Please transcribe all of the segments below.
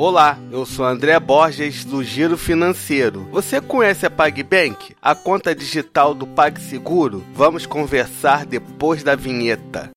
Olá, eu sou André Borges do Giro Financeiro. Você conhece a PagBank, a conta digital do PagSeguro? Vamos conversar depois da vinheta.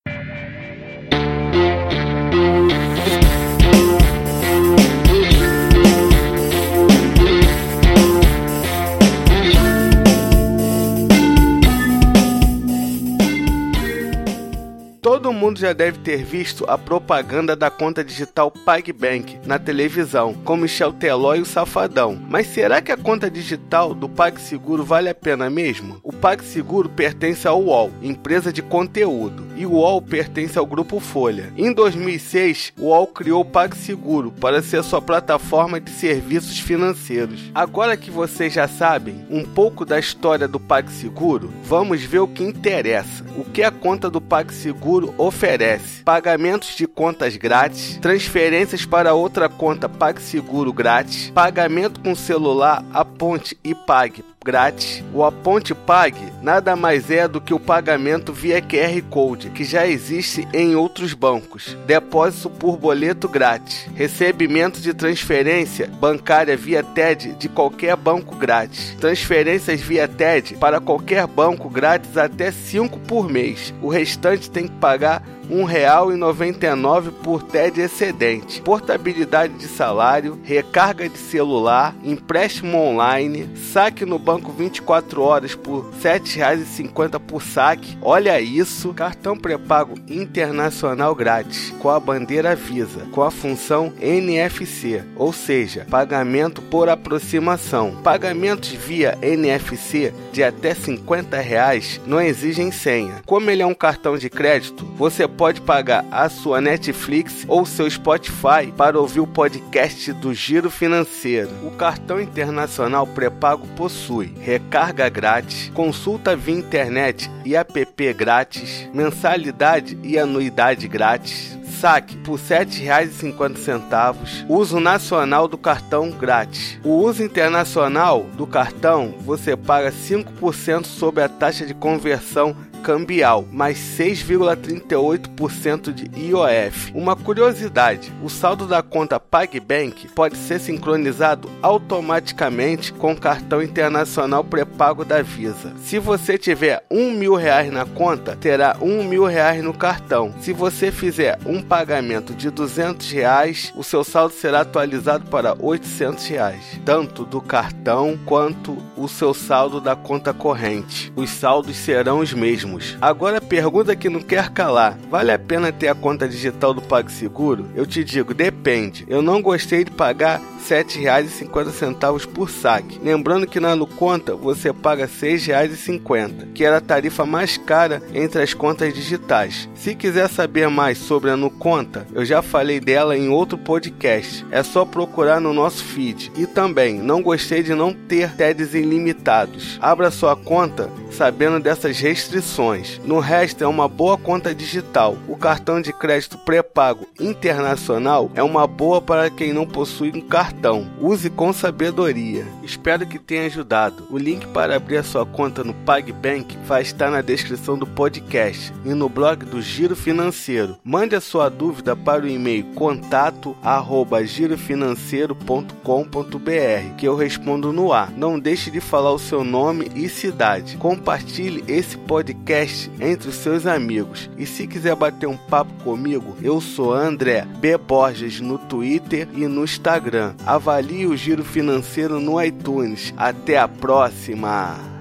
Todo mundo já deve ter visto a propaganda da conta digital PagBank na televisão, com Michel Teló e o Safadão. Mas será que a conta digital do PagSeguro vale a pena mesmo? O PagSeguro pertence ao UOL, empresa de conteúdo, e o UOL pertence ao Grupo Folha. Em 2006, o UOL criou o PagSeguro para ser sua plataforma de serviços financeiros. Agora que vocês já sabem um pouco da história do PagSeguro, vamos ver o que interessa. O que a conta do PagSeguro Seguro oferece pagamentos de contas grátis, transferências para outra conta PagSeguro grátis, pagamento com celular, aponte e pague grátis. O Aponte Pag nada mais é do que o pagamento via QR Code, que já existe em outros bancos. Depósito por boleto grátis. Recebimento de transferência bancária via TED de qualquer banco grátis. Transferências via TED para qualquer banco grátis até 5 por mês. O restante tem que pagar R$ 1,99 por TED excedente, portabilidade de salário, recarga de celular, empréstimo online, saque no banco 24 horas por R$ 7,50 por saque. Olha isso, cartão pré-pago internacional grátis com a bandeira Visa, com a função NFC, ou seja, pagamento por aproximação. Pagamentos via NFC de até 50 reais não exigem senha. Como ele é um cartão de crédito, você pode pagar a sua Netflix ou seu Spotify para ouvir o podcast do Giro Financeiro. O cartão internacional pré-pago possui recarga grátis, consulta via internet e app grátis, mensalidade e anuidade grátis saque por R$ 7,50. Uso nacional do cartão grátis. O uso internacional do cartão você paga 5% sobre a taxa de conversão cambial, mais 6,38% de IOF. Uma curiosidade: o saldo da conta PagBank pode ser sincronizado automaticamente com o cartão internacional pré-pago da Visa. Se você tiver um mil reais na conta, terá um mil reais no cartão. Se você fizer um pagamento de 200 reais, o seu saldo será atualizado para 800 reais, tanto do cartão quanto o seu saldo da conta corrente. Os saldos serão os mesmos Agora a pergunta que não quer calar: vale a pena ter a conta digital do PagSeguro? Eu te digo, depende. Eu não gostei de pagar R$ 7,50 por saque. Lembrando que na Luconta você paga R$ 6,50, que era a tarifa mais cara entre as contas digitais. Se quiser saber mais sobre a Nuconta, eu já falei dela em outro podcast. É só procurar no nosso feed. E também, não gostei de não ter TEDs ilimitados. Abra sua conta sabendo dessas restrições. No resto, é uma boa conta digital. O cartão de crédito pré-pago internacional é uma boa para quem não possui um cartão cartão. Use com sabedoria. Espero que tenha ajudado. O link para abrir a sua conta no PagBank vai estar na descrição do podcast e no blog do Giro Financeiro. Mande a sua dúvida para o e-mail contato@girofinanceiro.com.br que eu respondo no ar. Não deixe de falar o seu nome e cidade. Compartilhe esse podcast entre os seus amigos. E se quiser bater um papo comigo, eu sou André B Borges no Twitter e no Instagram. Avalie o giro financeiro no iTunes. Até a próxima!